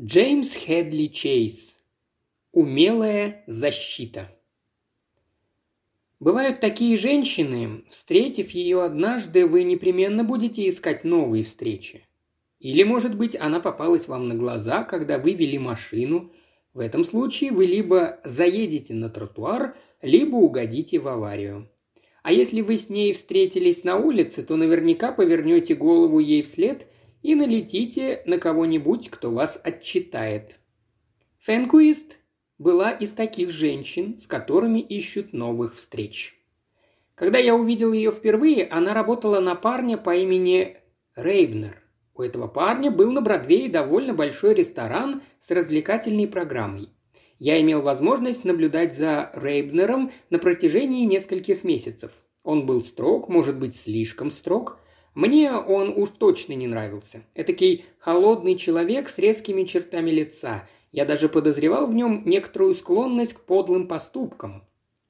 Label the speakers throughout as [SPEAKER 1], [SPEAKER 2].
[SPEAKER 1] Джеймс Хедли Чейз. Умелая защита. Бывают такие женщины, встретив ее однажды, вы непременно будете искать новые встречи. Или, может быть, она попалась вам на глаза, когда вы вели машину. В этом случае вы либо заедете на тротуар, либо угодите в аварию. А если вы с ней встретились на улице, то наверняка повернете голову ей вслед и налетите на кого-нибудь, кто вас отчитает. Фэнкуист была из таких женщин, с которыми ищут новых встреч. Когда я увидел ее впервые, она работала на парня по имени Рейбнер. У этого парня был на Бродвее довольно большой ресторан с развлекательной программой. Я имел возможность наблюдать за Рейбнером на протяжении нескольких месяцев. Он был строг, может быть, слишком строг, мне он уж точно не нравился. Этакий холодный человек с резкими чертами лица. Я даже подозревал в нем некоторую склонность к подлым поступкам.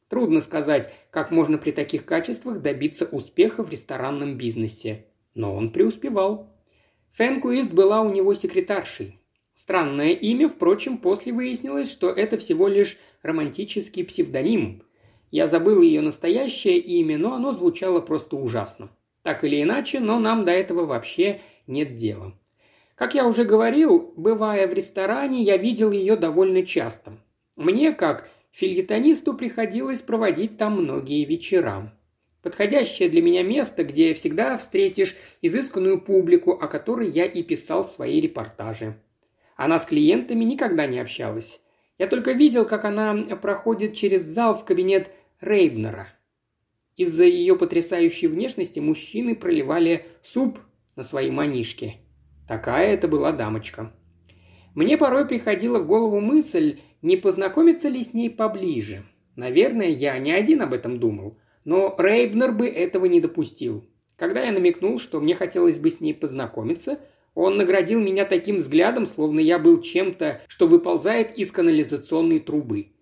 [SPEAKER 1] Трудно сказать, как можно при таких качествах добиться успеха в ресторанном бизнесе. Но он преуспевал. Фэнкуист была у него секретаршей. Странное имя, впрочем, после выяснилось, что это всего лишь романтический псевдоним. Я забыл ее настоящее имя, но оно звучало просто ужасно. Так или иначе, но нам до этого вообще нет дела. Как я уже говорил, бывая в ресторане, я видел ее довольно часто. Мне, как фильетонисту, приходилось проводить там многие вечера. Подходящее для меня место, где всегда встретишь изысканную публику, о которой я и писал свои репортажи. Она с клиентами никогда не общалась. Я только видел, как она проходит через зал в кабинет Рейбнера. Из-за ее потрясающей внешности мужчины проливали суп на свои манишки. Такая это была дамочка. Мне порой приходила в голову мысль, не познакомиться ли с ней поближе. Наверное, я не один об этом думал. Но Рейбнер бы этого не допустил. Когда я намекнул, что мне хотелось бы с ней познакомиться, он наградил меня таким взглядом, словно я был чем-то, что выползает из канализационной трубы.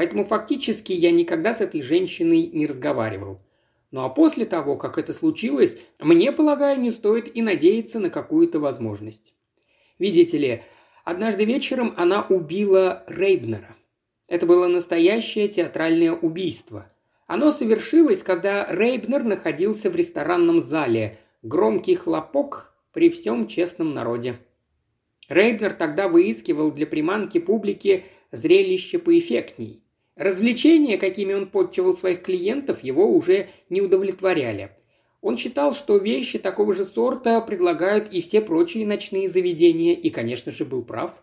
[SPEAKER 1] Поэтому фактически я никогда с этой женщиной не разговаривал. Ну а после того, как это случилось, мне, полагаю, не стоит и надеяться на какую-то возможность. Видите ли, однажды вечером она убила Рейбнера. Это было настоящее театральное убийство. Оно совершилось, когда Рейбнер находился в ресторанном зале. Громкий хлопок при всем честном народе. Рейбнер тогда выискивал для приманки публики зрелище поэффектней. Развлечения, какими он подчивал своих клиентов, его уже не удовлетворяли. Он считал, что вещи такого же сорта предлагают и все прочие ночные заведения, и, конечно же, был прав.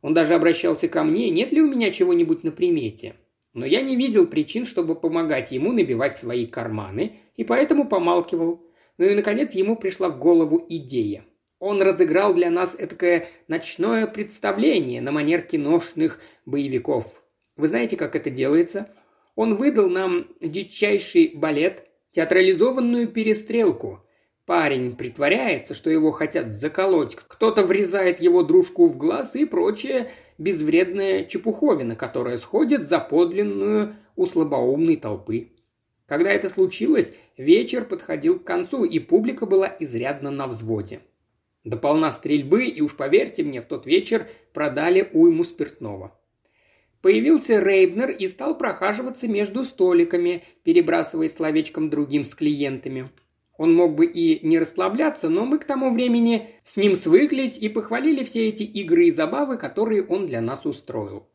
[SPEAKER 1] Он даже обращался ко мне, нет ли у меня чего-нибудь на примете. Но я не видел причин, чтобы помогать ему набивать свои карманы, и поэтому помалкивал. Ну и, наконец, ему пришла в голову идея. Он разыграл для нас этакое ночное представление на манер киношных боевиков – вы знаете, как это делается? Он выдал нам дичайший балет, театрализованную перестрелку. Парень притворяется, что его хотят заколоть, кто-то врезает его дружку в глаз и прочее безвредная чепуховина, которая сходит за подлинную у слабоумной толпы. Когда это случилось, вечер подходил к концу, и публика была изрядно на взводе. До полна стрельбы, и уж поверьте мне, в тот вечер продали уйму спиртного. Появился Рейбнер и стал прохаживаться между столиками, перебрасываясь словечком другим с клиентами. Он мог бы и не расслабляться, но мы к тому времени с ним свыклись и похвалили все эти игры и забавы, которые он для нас устроил.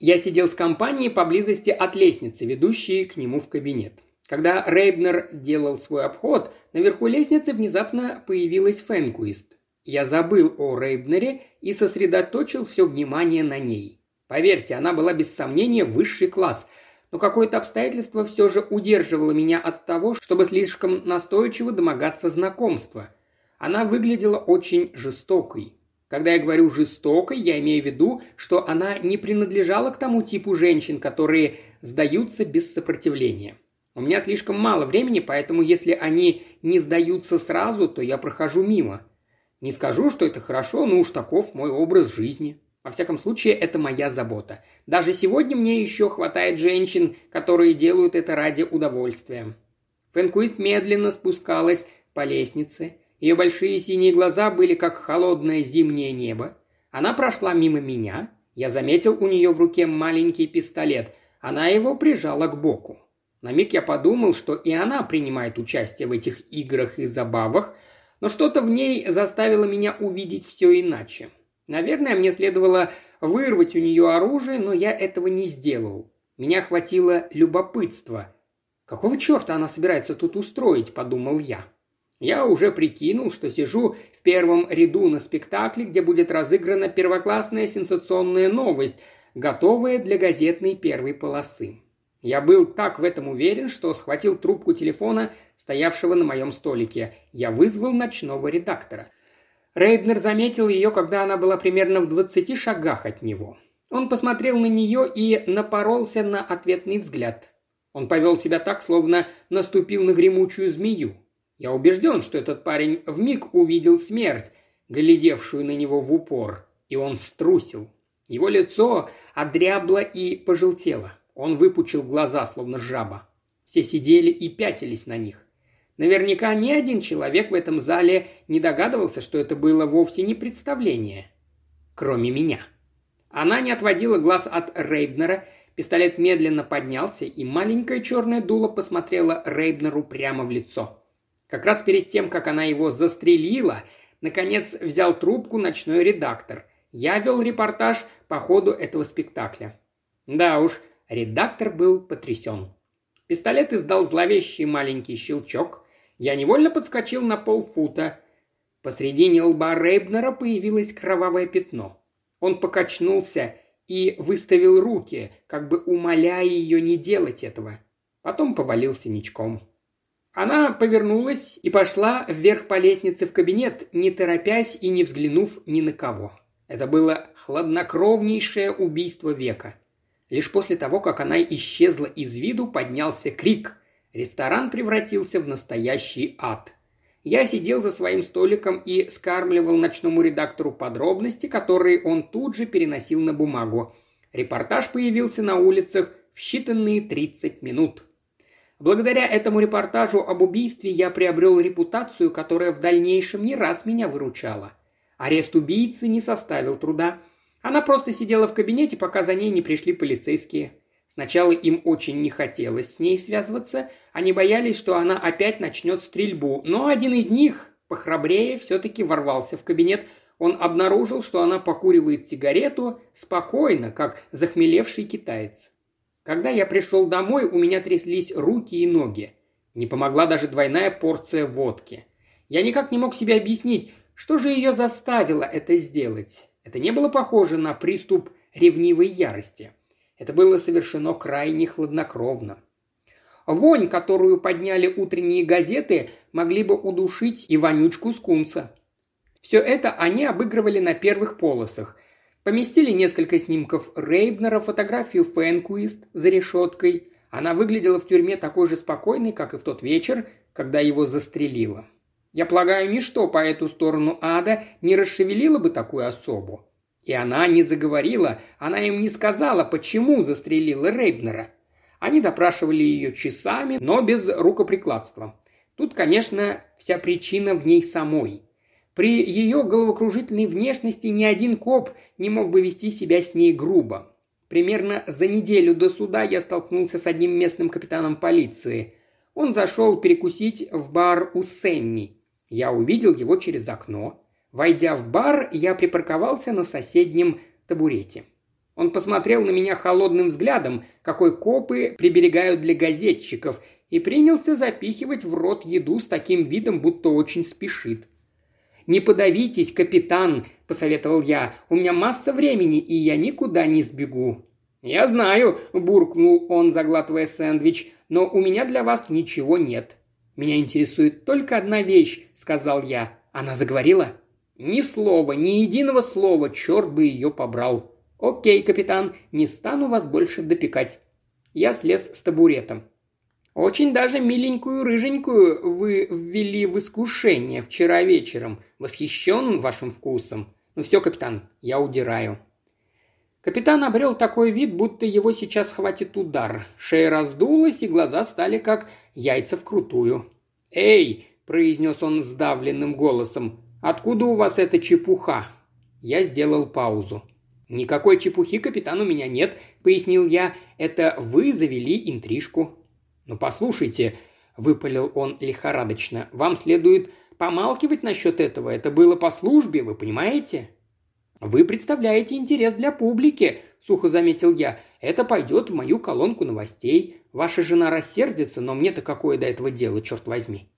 [SPEAKER 1] Я сидел с компанией поблизости от лестницы, ведущей к нему в кабинет. Когда Рейбнер делал свой обход, наверху лестницы внезапно появилась Фэнкуист. Я забыл о Рейбнере и сосредоточил все внимание на ней. Поверьте, она была без сомнения высший класс, но какое-то обстоятельство все же удерживало меня от того, чтобы слишком настойчиво домогаться знакомства. Она выглядела очень жестокой. Когда я говорю «жестокой», я имею в виду, что она не принадлежала к тому типу женщин, которые сдаются без сопротивления. У меня слишком мало времени, поэтому если они не сдаются сразу, то я прохожу мимо. Не скажу, что это хорошо, но уж таков мой образ жизни. Во всяком случае, это моя забота. Даже сегодня мне еще хватает женщин, которые делают это ради удовольствия. Фэнкуист медленно спускалась по лестнице. Ее большие синие глаза были как холодное зимнее небо. Она прошла мимо меня. Я заметил у нее в руке маленький пистолет. Она его прижала к боку. На миг я подумал, что и она принимает участие в этих играх и забавах, но что-то в ней заставило меня увидеть все иначе. Наверное, мне следовало вырвать у нее оружие, но я этого не сделал. Меня хватило любопытства. «Какого черта она собирается тут устроить?» – подумал я. Я уже прикинул, что сижу в первом ряду на спектакле, где будет разыграна первоклассная сенсационная новость, готовая для газетной первой полосы. Я был так в этом уверен, что схватил трубку телефона, стоявшего на моем столике. Я вызвал ночного редактора. Рейбнер заметил ее, когда она была примерно в двадцати шагах от него. Он посмотрел на нее и напоролся на ответный взгляд. Он повел себя так, словно наступил на гремучую змею. Я убежден, что этот парень вмиг увидел смерть, глядевшую на него в упор, и он струсил. Его лицо одрябло и пожелтело. Он выпучил глаза, словно жаба. Все сидели и пятились на них. Наверняка ни один человек в этом зале не догадывался, что это было вовсе не представление. Кроме меня. Она не отводила глаз от Рейбнера, пистолет медленно поднялся, и маленькое черное дуло посмотрело Рейбнеру прямо в лицо. Как раз перед тем, как она его застрелила, наконец взял трубку ночной редактор. Я вел репортаж по ходу этого спектакля. Да уж, редактор был потрясен. Пистолет издал зловещий маленький щелчок. Я невольно подскочил на полфута. Посредине лба Рейбнера появилось кровавое пятно. Он покачнулся и выставил руки, как бы умоляя ее не делать этого. Потом повалился ничком. Она повернулась и пошла вверх по лестнице в кабинет, не торопясь и не взглянув ни на кого. Это было хладнокровнейшее убийство века. Лишь после того, как она исчезла из виду, поднялся крик. Ресторан превратился в настоящий ад. Я сидел за своим столиком и скармливал ночному редактору подробности, которые он тут же переносил на бумагу. Репортаж появился на улицах в считанные 30 минут. Благодаря этому репортажу об убийстве я приобрел репутацию, которая в дальнейшем не раз меня выручала. Арест убийцы не составил труда. Она просто сидела в кабинете, пока за ней не пришли полицейские. Сначала им очень не хотелось с ней связываться, они боялись, что она опять начнет стрельбу, но один из них, похрабрее, все-таки ворвался в кабинет. Он обнаружил, что она покуривает сигарету спокойно, как захмелевший китаец. Когда я пришел домой, у меня тряслись руки и ноги. Не помогла даже двойная порция водки. Я никак не мог себе объяснить, что же ее заставило это сделать. Это не было похоже на приступ ревнивой ярости. Это было совершено крайне хладнокровно. Вонь, которую подняли утренние газеты, могли бы удушить и вонючку скунса. Все это они обыгрывали на первых полосах, Поместили несколько снимков Рейбнера, фотографию Фэнкуист за решеткой. Она выглядела в тюрьме такой же спокойной, как и в тот вечер, когда его застрелила. Я полагаю, ничто по эту сторону ада не расшевелило бы такую особу. И она не заговорила, она им не сказала, почему застрелила Рейбнера. Они допрашивали ее часами, но без рукоприкладства. Тут, конечно, вся причина в ней самой. При ее головокружительной внешности ни один коп не мог бы вести себя с ней грубо. Примерно за неделю до суда я столкнулся с одним местным капитаном полиции. Он зашел перекусить в бар у Сэмми. Я увидел его через окно. Войдя в бар, я припарковался на соседнем табурете. Он посмотрел на меня холодным взглядом, какой копы приберегают для газетчиков, и принялся запихивать в рот еду с таким видом, будто очень спешит. «Не подавитесь, капитан», – посоветовал я. «У меня масса времени, и я никуда не сбегу». «Я знаю», – буркнул он, заглатывая сэндвич, – «но у меня для вас ничего нет». «Меня интересует только одна вещь», – сказал я. Она заговорила? «Ни слова, ни единого слова, черт бы ее побрал». «Окей, капитан, не стану вас больше допекать». Я слез с табуретом. Очень даже миленькую рыженькую вы ввели в искушение вчера вечером. Восхищен вашим вкусом. Ну все, капитан, я удираю». Капитан обрел такой вид, будто его сейчас хватит удар. Шея раздулась, и глаза стали как яйца вкрутую. «Эй!» – произнес он сдавленным голосом. «Откуда у вас эта чепуха?» Я сделал паузу. «Никакой чепухи, капитан, у меня нет», — пояснил я. «Это вы завели интрижку». «Ну, послушайте», — выпалил он лихорадочно, — «вам следует помалкивать насчет этого. Это было по службе, вы понимаете?» «Вы представляете интерес для публики», – сухо заметил я. «Это пойдет в мою колонку новостей. Ваша жена рассердится, но мне-то какое до этого дело, черт возьми».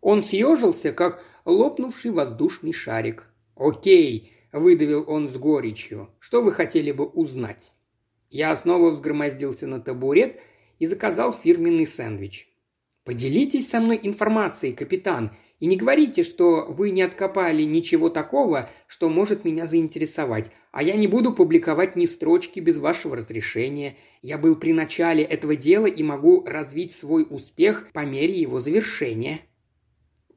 [SPEAKER 1] Он съежился, как лопнувший воздушный шарик. «Окей», – выдавил он с горечью. «Что вы хотели бы узнать?» Я снова взгромоздился на табурет и заказал фирменный сэндвич. «Поделитесь со мной информацией, капитан. И не говорите, что вы не откопали ничего такого, что может меня заинтересовать, а я не буду публиковать ни строчки без вашего разрешения. Я был при начале этого дела и могу развить свой успех по мере его завершения».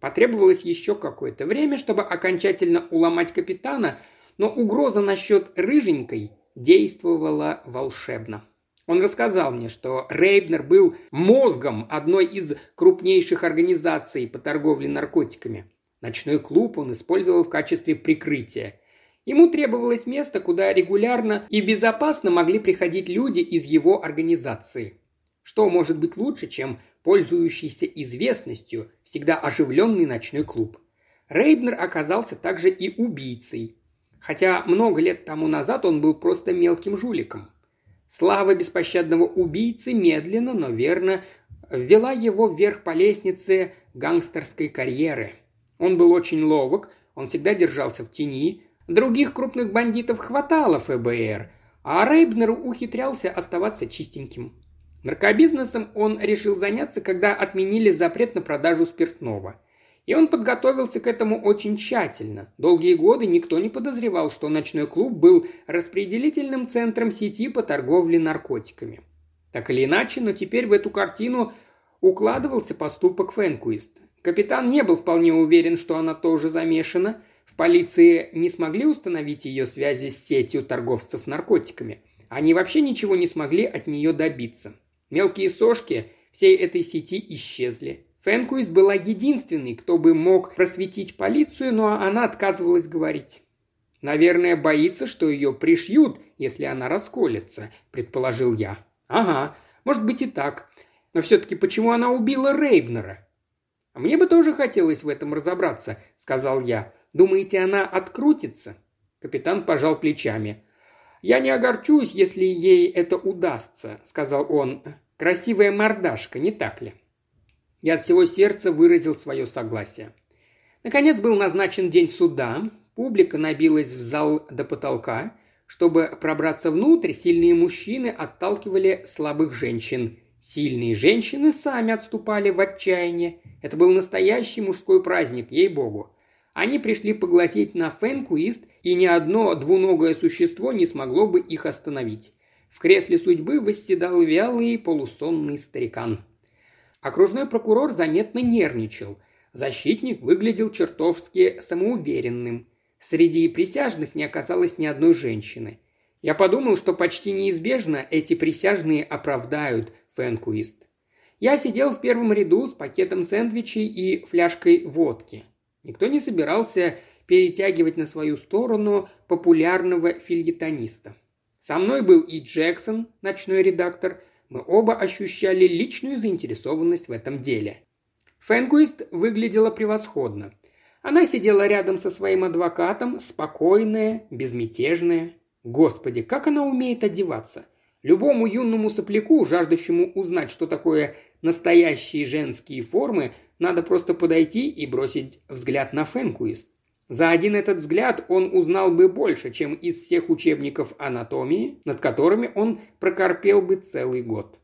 [SPEAKER 1] Потребовалось еще какое-то время, чтобы окончательно уломать капитана, но угроза насчет рыженькой действовала волшебно. Он рассказал мне, что Рейбнер был мозгом одной из крупнейших организаций по торговле наркотиками. Ночной клуб он использовал в качестве прикрытия. Ему требовалось место, куда регулярно и безопасно могли приходить люди из его организации. Что может быть лучше, чем пользующийся известностью, всегда оживленный ночной клуб? Рейбнер оказался также и убийцей. Хотя много лет тому назад он был просто мелким жуликом. Слава беспощадного убийцы медленно, но верно ввела его вверх по лестнице гангстерской карьеры. Он был очень ловок, он всегда держался в тени, других крупных бандитов хватало ФБР, а Рейбнер ухитрялся оставаться чистеньким. Наркобизнесом он решил заняться, когда отменили запрет на продажу спиртного. И он подготовился к этому очень тщательно. Долгие годы никто не подозревал, что ночной клуб был распределительным центром сети по торговле наркотиками. Так или иначе, но теперь в эту картину укладывался поступок Фэнкуист. Капитан не был вполне уверен, что она тоже замешана. В полиции не смогли установить ее связи с сетью торговцев наркотиками. Они вообще ничего не смогли от нее добиться. Мелкие сошки всей этой сети исчезли. Фэнкуист была единственной, кто бы мог просветить полицию, но она отказывалась говорить. «Наверное, боится, что ее пришьют, если она расколется», – предположил я. «Ага, может быть и так. Но все-таки почему она убила Рейбнера?» «А мне бы тоже хотелось в этом разобраться», – сказал я. «Думаете, она открутится?» Капитан пожал плечами. «Я не огорчусь, если ей это удастся», – сказал он. «Красивая мордашка, не так ли?» Я от всего сердца выразил свое согласие. Наконец был назначен день суда. Публика набилась в зал до потолка. Чтобы пробраться внутрь, сильные мужчины отталкивали слабых женщин. Сильные женщины сами отступали в отчаяние. Это был настоящий мужской праздник, ей-богу. Они пришли поглазеть на Фэнкуист, и ни одно двуногое существо не смогло бы их остановить. В кресле судьбы восседал вялый полусонный старикан. Окружной прокурор заметно нервничал. Защитник выглядел чертовски самоуверенным. Среди присяжных не оказалось ни одной женщины. Я подумал, что почти неизбежно эти присяжные оправдают Фэнкуист. Я сидел в первом ряду с пакетом сэндвичей и фляжкой водки. Никто не собирался перетягивать на свою сторону популярного фильетониста. Со мной был и Джексон, ночной редактор – мы оба ощущали личную заинтересованность в этом деле. Фэнкуист выглядела превосходно. Она сидела рядом со своим адвокатом, спокойная, безмятежная. Господи, как она умеет одеваться! Любому юному сопляку, жаждущему узнать, что такое настоящие женские формы, надо просто подойти и бросить взгляд на Фэнкуист. За один этот взгляд он узнал бы больше, чем из всех учебников анатомии, над которыми он прокорпел бы целый год.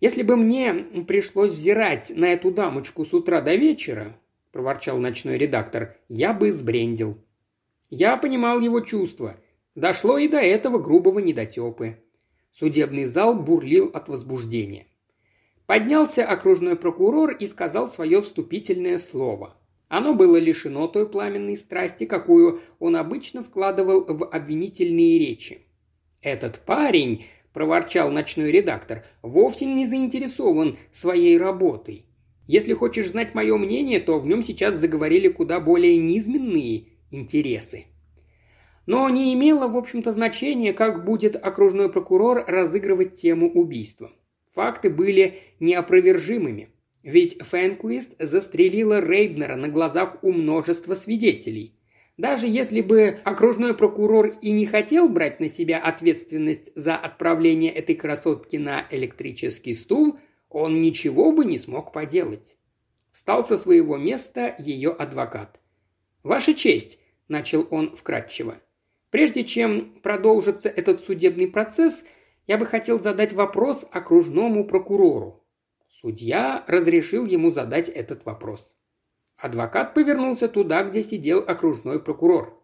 [SPEAKER 1] «Если бы мне пришлось взирать на эту дамочку с утра до вечера», – проворчал ночной редактор, – «я бы сбрендил». Я понимал его чувства. Дошло и до этого грубого недотепы. Судебный зал бурлил от возбуждения. Поднялся окружной прокурор и сказал свое вступительное слово. Оно было лишено той пламенной страсти, какую он обычно вкладывал в обвинительные речи. «Этот парень», – проворчал ночной редактор, – «вовсе не заинтересован своей работой. Если хочешь знать мое мнение, то в нем сейчас заговорили куда более низменные интересы». Но не имело, в общем-то, значения, как будет окружной прокурор разыгрывать тему убийства. Факты были неопровержимыми. Ведь Фэнкуист застрелила Рейбнера на глазах у множества свидетелей. Даже если бы окружной прокурор и не хотел брать на себя ответственность за отправление этой красотки на электрический стул, он ничего бы не смог поделать. Встал со своего места ее адвокат. «Ваша честь», – начал он вкратчиво, – «прежде чем продолжится этот судебный процесс, я бы хотел задать вопрос окружному прокурору». Судья разрешил ему задать этот вопрос. Адвокат повернулся туда, где сидел окружной прокурор.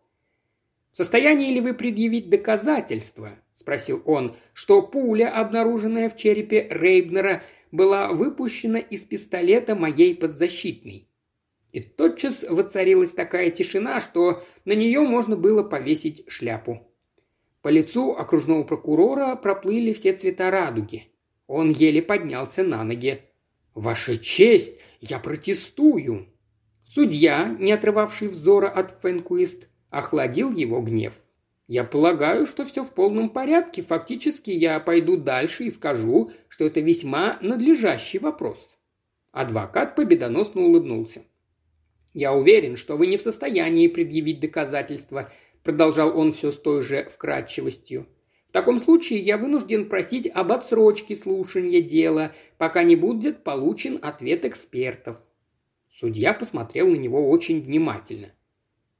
[SPEAKER 1] «В состоянии ли вы предъявить доказательства?» – спросил он, – «что пуля, обнаруженная в черепе Рейбнера, была выпущена из пистолета моей подзащитной». И тотчас воцарилась такая тишина, что на нее можно было повесить шляпу. По лицу окружного прокурора проплыли все цвета радуги. Он еле поднялся на ноги. «Ваша честь, я протестую!» Судья, не отрывавший взора от Фэнкуист, охладил его гнев. «Я полагаю, что все в полном порядке. Фактически я пойду дальше и скажу, что это весьма надлежащий вопрос». Адвокат победоносно улыбнулся. «Я уверен, что вы не в состоянии предъявить доказательства», продолжал он все с той же вкрадчивостью. «В таком случае я вынужден просить об отсрочке слушания дела, пока не будет получен ответ экспертов». Судья посмотрел на него очень внимательно.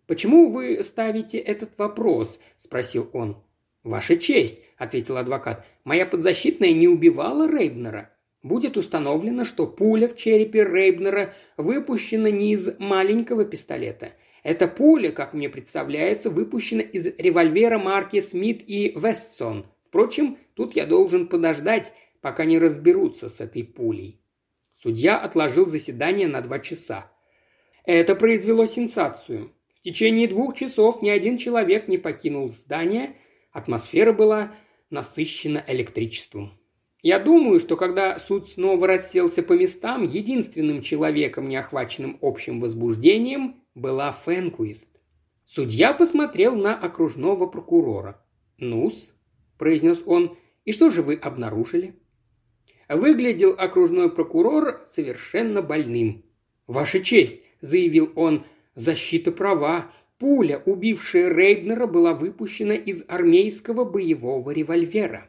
[SPEAKER 1] «Почему вы ставите этот вопрос?» – спросил он. «Ваша честь», – ответил адвокат, – «моя подзащитная не убивала Рейбнера. Будет установлено, что пуля в черепе Рейбнера выпущена не из маленького пистолета. Эта пуля, как мне представляется, выпущена из револьвера марки Смит и Вестсон. Впрочем, тут я должен подождать, пока не разберутся с этой пулей. Судья отложил заседание на два часа. Это произвело сенсацию. В течение двух часов ни один человек не покинул здание, атмосфера была насыщена электричеством. Я думаю, что когда суд снова расселся по местам, единственным человеком, не охваченным общим возбуждением, была Фенкуист. Судья посмотрел на окружного прокурора. «Ну-с», – произнес он, – «и что же вы обнаружили?» Выглядел окружной прокурор совершенно больным. «Ваша честь», – заявил он, – «защита права. Пуля, убившая Рейбнера, была выпущена из армейского боевого револьвера».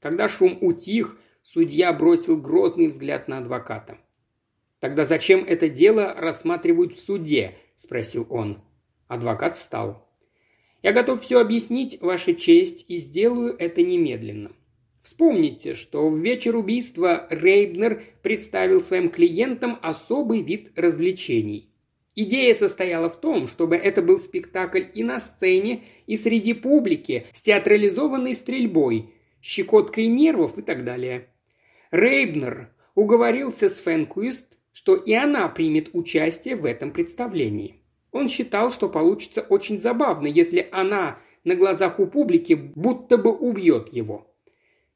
[SPEAKER 1] Когда шум утих, судья бросил грозный взгляд на адвоката. «Тогда зачем это дело рассматривают в суде?» – спросил он. Адвокат встал. «Я готов все объяснить, Ваша честь, и сделаю это немедленно. Вспомните, что в вечер убийства Рейбнер представил своим клиентам особый вид развлечений. Идея состояла в том, чтобы это был спектакль и на сцене, и среди публики с театрализованной стрельбой, щекоткой нервов и так далее. Рейбнер уговорился с Фэнкуист, что и она примет участие в этом представлении. Он считал, что получится очень забавно, если она на глазах у публики будто бы убьет его.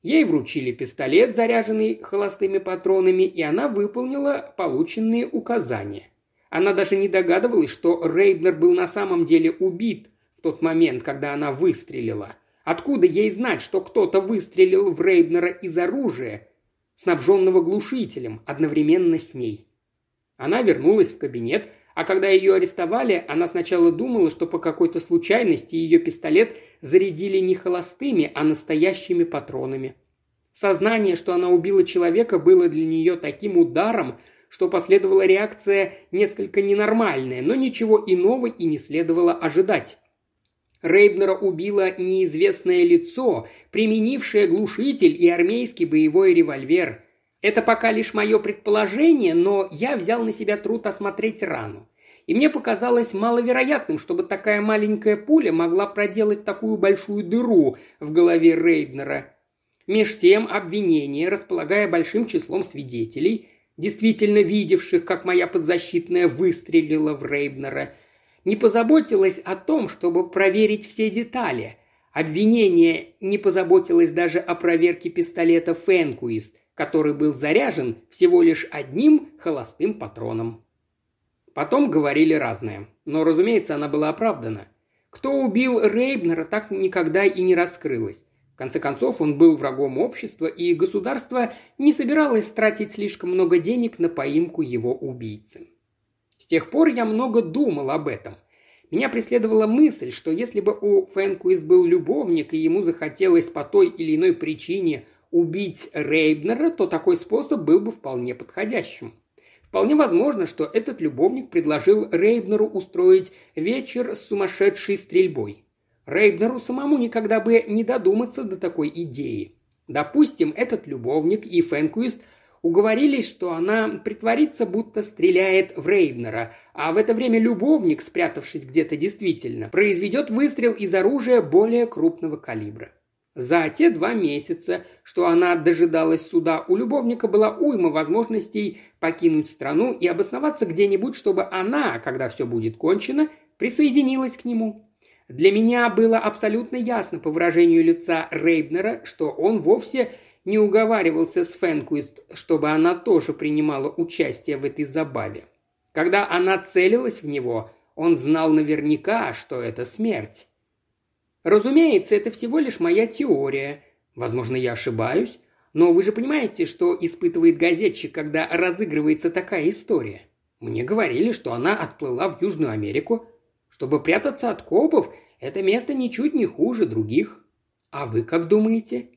[SPEAKER 1] Ей вручили пистолет, заряженный холостыми патронами, и она выполнила полученные указания. Она даже не догадывалась, что Рейбнер был на самом деле убит в тот момент, когда она выстрелила. Откуда ей знать, что кто-то выстрелил в Рейбнера из оружия, снабженного глушителем, одновременно с ней? Она вернулась в кабинет, а когда ее арестовали, она сначала думала, что по какой-то случайности ее пистолет зарядили не холостыми, а настоящими патронами. Сознание, что она убила человека, было для нее таким ударом, что последовала реакция несколько ненормальная, но ничего иного и не следовало ожидать. Рейбнера убило неизвестное лицо, применившее глушитель и армейский боевой револьвер. Это пока лишь мое предположение, но я взял на себя труд осмотреть рану. И мне показалось маловероятным, чтобы такая маленькая пуля могла проделать такую большую дыру в голове Рейбнера. Меж тем обвинение, располагая большим числом свидетелей, действительно видевших, как моя подзащитная выстрелила в Рейбнера, не позаботилось о том, чтобы проверить все детали. Обвинение не позаботилось даже о проверке пистолета Фенкуист, который был заряжен всего лишь одним холостым патроном. Потом говорили разное, но, разумеется, она была оправдана. Кто убил Рейбнера, так никогда и не раскрылось. В конце концов, он был врагом общества, и государство не собиралось тратить слишком много денег на поимку его убийцы. С тех пор я много думал об этом. Меня преследовала мысль, что если бы у Фэнкуис был любовник, и ему захотелось по той или иной причине убить Рейбнера, то такой способ был бы вполне подходящим. Вполне возможно, что этот любовник предложил Рейбнеру устроить вечер с сумасшедшей стрельбой. Рейбнеру самому никогда бы не додуматься до такой идеи. Допустим, этот любовник и Фэнкуист уговорились, что она притворится, будто стреляет в Рейбнера, а в это время любовник, спрятавшись где-то действительно, произведет выстрел из оружия более крупного калибра. За те два месяца, что она дожидалась суда, у любовника была уйма возможностей покинуть страну и обосноваться где-нибудь, чтобы она, когда все будет кончено, присоединилась к нему. Для меня было абсолютно ясно по выражению лица Рейбнера, что он вовсе не уговаривался с Фэнкуист, чтобы она тоже принимала участие в этой забаве. Когда она целилась в него, он знал наверняка, что это смерть. Разумеется, это всего лишь моя теория. Возможно, я ошибаюсь, но вы же понимаете, что испытывает газетчик, когда разыгрывается такая история. Мне говорили, что она отплыла в Южную Америку. Чтобы прятаться от копов, это место ничуть не хуже других. А вы как думаете?